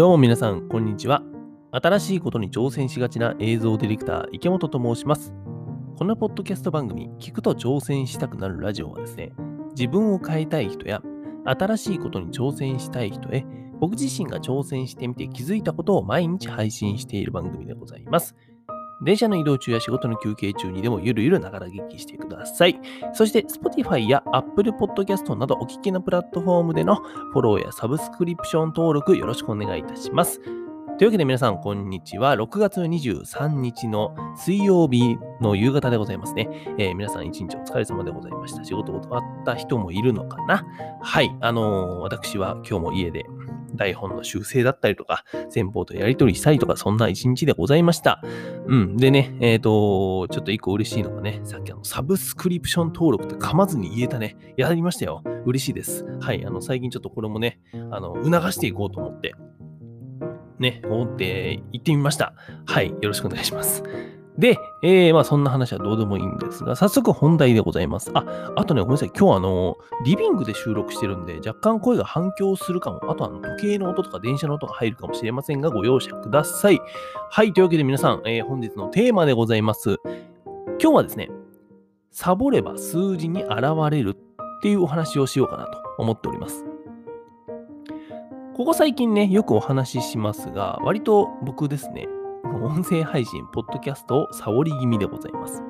どうも皆さん、こんにちは。新しいことに挑戦しがちな映像ディレクター、池本と申します。このポッドキャスト番組、聞くと挑戦したくなるラジオはですね、自分を変えたい人や、新しいことに挑戦したい人へ、僕自身が挑戦してみて気づいたことを毎日配信している番組でございます。電車の移動中や仕事の休憩中にでもゆるゆるながら聞きしてください。そして Spotify や Apple Podcast などお聞きのプラットフォームでのフォローやサブスクリプション登録よろしくお願いいたします。というわけで皆さん、こんにちは。6月23日の水曜日の夕方でございますね。えー皆さん一日お疲れ様でございました。仕事終わった人もいるのかな？はい。あのー私は今日も家で台本の修正だったりとか、先方とやり取りしたりとか、そんな一日でございました。うん。でね、えっ、と、ちょっと一個嬉しいのがね、さっきあの、サブスクリプション登録って噛まずに言えたね。やりましたよ。嬉しいです。はい。あの、最近ちょっとこれもね、あの、促していこうと思って、ね、思って行ってみました。はい。よろしくお願いします。で、えー、まあそんな話はどうでもいいんですが、早速本題でございます。あ、あとね、ごめんなさい。今日あの、リビングで収録してるんで、若干声が反響するかも。あとあの、時計の音とか電車の音が入るかもしれませんが、ご容赦ください。はい。というわけで皆さん、えー本日のテーマでございます。今日はですね、サボれば数字に現れるっていうお話をしようかなと思っております。ここ最近ね、よくお話ししますが、割と僕ですね、音声配信、ポッドキャストをサボり気味でございます。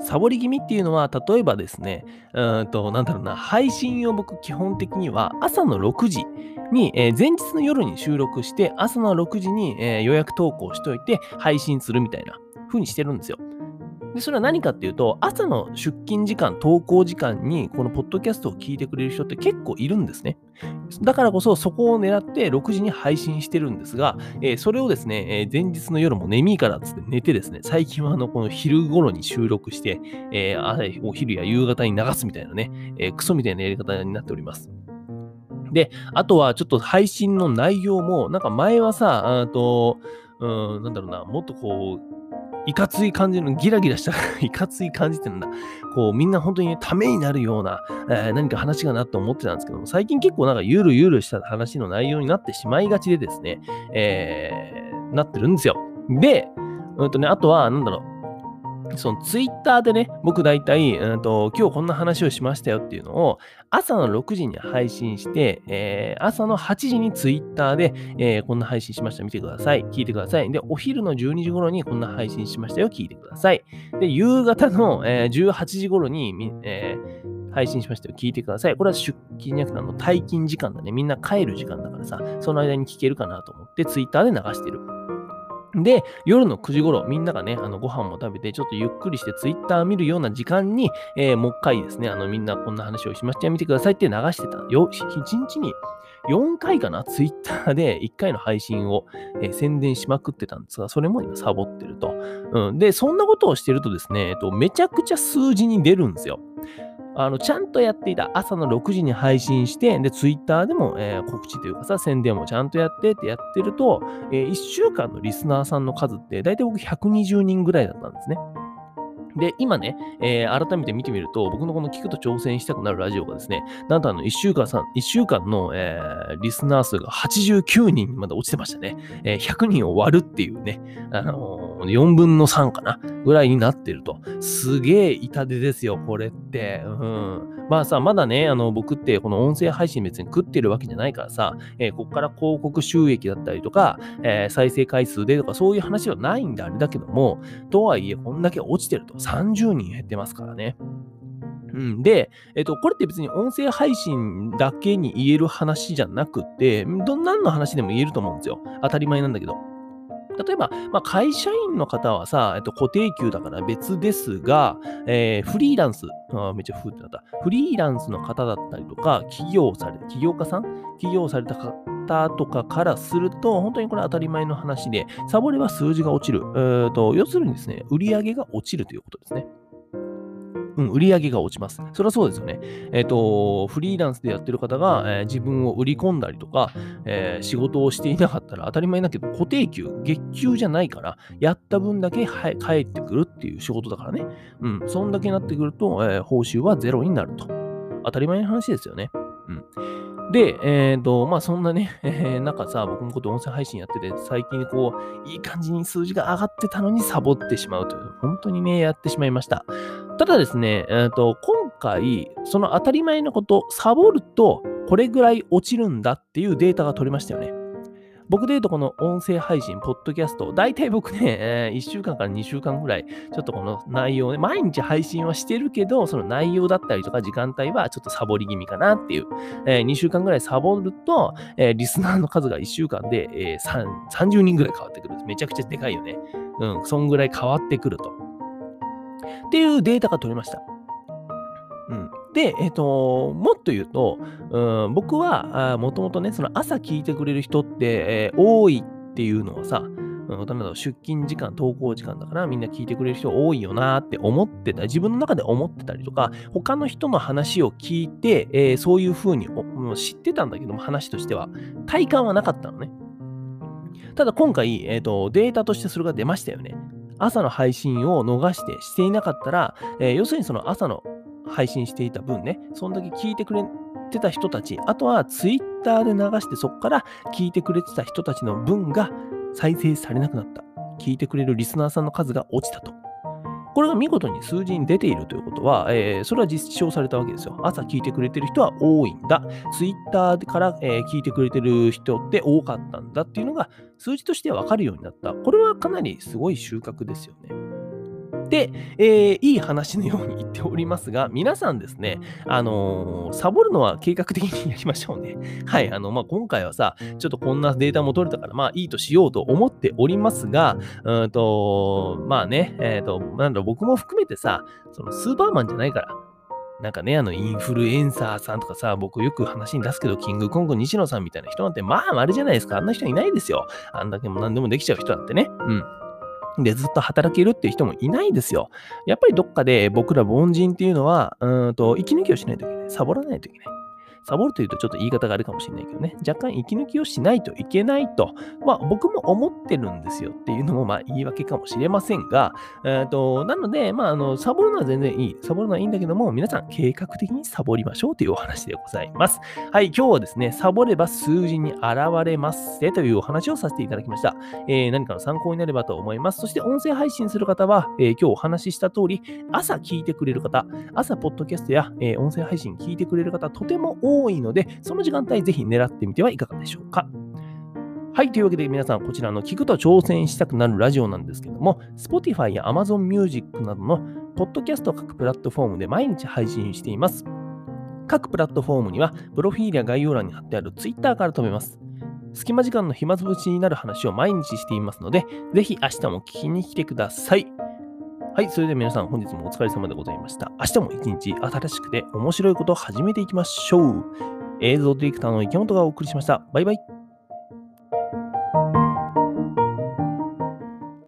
サボり気味っていうのは、例えばですね、うんと、なんだろうな、配信を僕基本的には朝の6時に、えー前日の夜に収録して、朝の6時に、えー予約投稿しといて配信するみたいな風にしてるんですよ。で、それは何かっていうと、朝の出勤時間、投稿時間に、このポッドキャストを聞いてくれる人って結構いるんですね。だからこそ、そこを狙って6時に配信してるんですが、えーそれをですね、えー前日の夜も眠いからっつって寝てですね、最近はあの、この昼頃に収録して、えーあお昼や夕方に流すみたいなね、えークソみたいなやり方になっております。で、あとはちょっと配信の内容も、なんか前はさ、あと、うん、なんだろうな、もっとこう、いかつい感じの、ギラギラした、いかつい感じってなんだ。こう、みんな本当にね、ためになるような、えー何か話がなって思ってたんですけども、最近結構なんかゆるゆるした話の内容になってしまいがちでですね、えーなってるんですよ。で、うんとね、あとは、なんだろう、そのツイッターでね、僕大体、うんと、今日こんな話をしましたよっていうのを、朝の6時に配信して、えー朝の8時にツイッターで、えーこんな配信しました、見てください。聞いてください。で、お昼の12時頃にこんな配信しましたよ、聞いてください。で、夕方の、えー18時頃に、え配信しましたよ、聞いてください。これは出勤じゃなくて、あの、退勤時間だね。みんな帰る時間だからさ、その間に聞けるかなと思って、ツイッターで流してる。で、夜の9時頃、みんながね、あのご飯も食べて、ちょっとゆっくりしてツイッター見るような時間に、えーもう一回ですね、あのみんなこんな話をしましたよ、見てくださいって流してた。よ1日に4回かな、ツイッターで1回の配信を、えー宣伝しまくってたんですが、それも今サボってると。うん、で、そんなことをしてるとですね、えっと、めちゃくちゃ数字に出るんですよ。あのちゃんとやっていた朝の6時に配信して、で、ツイッターでも、えー告知というかさ、宣伝もちゃんとやってってやってると、え1週間のリスナーさんの数って、大体僕120人ぐらいだったんですね。で、今ね、えー改めて見てみると、僕のこの聞くと挑戦したくなるラジオがですね、なんとあの1週間さん、1週間の、えーリスナー数が89人にまで落ちてましたね。えー100人を割るっていうね、あのー4分の3かなぐらいになってると。すげえ痛手ですよ、これって。うん。まあさ、まだね、あの、僕ってこの音声配信別に食ってるわけじゃないからさ、えーここから広告収益だったりとか、えー再生回数でとかそういう話はないんであれだけども、とはいえ、こんだけ落ちてると30人減ってますからね。うん、で、えっと、これって別に音声配信だけに言える話じゃなくて、どんなんの話でも言えると思うんですよ。当たり前なんだけど。例えば、まあ、会社員の方はさ、えっと、固定給だから別ですが、えーフリーランス、あめっちゃフーってなった。フリーランスの方だったりとか、起業され、起業家さん？起業された方とかからすると、本当にこれ当たり前の話で、サボれば数字が落ちる。えーと要するにですね、売り上げが落ちるということですね。うん、売り上げが落ちます。それはそうですよね。えっ、と、フリーランスでやってる方が、えー自分を売り込んだりとか、えー仕事をしていなかったら当たり前だけど、固定給、月給じゃないから、やった分だけは返ってくるっていう仕事だからね。うん、そんだけになってくると、えー報酬はゼロになると。当たり前の話ですよね。うん。で、えっ、ー、と、まあそんなね、えー、なんかさ、僕もこと音声配信やってて、最近こう、いい感じに数字が上がってたのにサボってしまうという、本当にね、やってしまいました。ただですね、え、ー、と、今回、その当たり前のこと、サボると、これぐらい落ちるんだっていうデータが取れましたよね。僕で言うとこの音声配信、ポッドキャスト、大体僕ね、え、1週間から2週間ぐらい、ちょっとこの内容ね、毎日配信はしてるけど、その内容だったりとか時間帯はちょっとサボり気味かなっていう。え、2週間ぐらいサボると、え、リスナーの数が1週間で、えー、30人ぐらい変わってくる。めちゃくちゃでかいよね。うん、そんぐらい変わってくると。っていうデータが取れました。うん。で、えっ、ー、と、もっと言うと、うん、僕は、もともとね、その朝聞いてくれる人って、えー、多いっていうのはさ、うん、出勤時間、登校時間だからみんな聞いてくれる人多いよなって思ってた、自分の中で思ってたりとか、他の人の話を聞いて、えー、そういうふうに知ってたんだけども、話としては、体感はなかったのね。ただ今回、えーと、データとしてそれが出ましたよね。朝の配信を逃してしていなかったら、えー、要するにその朝の配信していた分ね、そんだけ聞いてくれてた人たち、あとはツイッターで流してそこから聞いてくれてた人たちの分が再生されなくなった。聞いてくれるリスナーさんの数が落ちたと。これが見事に数字に出ているということは、えー、それは実証されたわけですよ。朝聞いてくれてる人は多いんだ。Twitter から、えー、聞いてくれてる人って多かったんだっていうのが数字としてわかるようになった。これはかなりすごい収穫ですよね。で、えー、いい話のように言っておりますが、皆さんですね、あのー、サボるのは計画的にやりましょうね。はい、あの、まあ、今回はさ、ちょっとこんなデータも取れたから、まあ、いいとしようと思っておりますが、うんと、まあね、えっ、ー、と、なんだろ、僕も含めてさ、そのスーパーマンじゃないから、なんかね、あの、インフルエンサーさんとかさ、僕よく話に出すけど、キングコング西野さんみたいな人なんて、まあ、まるじゃないですか。あんな人いないですよ。あんだけも何でもできちゃう人なんてね。うん。でずっと働けるっていう人もいないですよ。やっぱりどっかで僕ら凡人っていうのは、うんと、息抜きをしないといけない。サボらないといけない。サボるというとちょっと言い方があるかもしれないけどね、若干息抜きをしないといけないと、まあ僕も思ってるんですよっていうのもまあ言い訳かもしれませんが、えー、となので、まああの、サボるのは全然いい。サボるのはいいんだけども、皆さん計画的にサボりましょうというお話でございます。はい、今日はですね、サボれば数字に現れますというお話をさせていただきました。えー、何かの参考になればと思います。そして音声配信する方は、えー、今日お話しした通り、朝聞いてくれる方、朝ポッドキャストや、えー、音声配信聞いてくれる方、とても多い多いので、その時間帯ぜひ狙ってみてはいかがでしょうか。はい。というわけで皆さん、こちらの聞くと挑戦したくなるラジオなんですけども、Spotify や Amazon Music などのポッドキャスト各プラットフォームで毎日配信しています。各プラットフォームには、プロフィールや概要欄に貼ってある Twitter から飛べます。隙間時間の暇つぶしになる話を毎日していますので、ぜひ明日も聞きに来てください。はい、それでは皆さん本日もお疲れ様でございました。明日も一日新しくて面白いことを始めていきましょう。映像ディレクターの池本がお送りしました。バイバイ。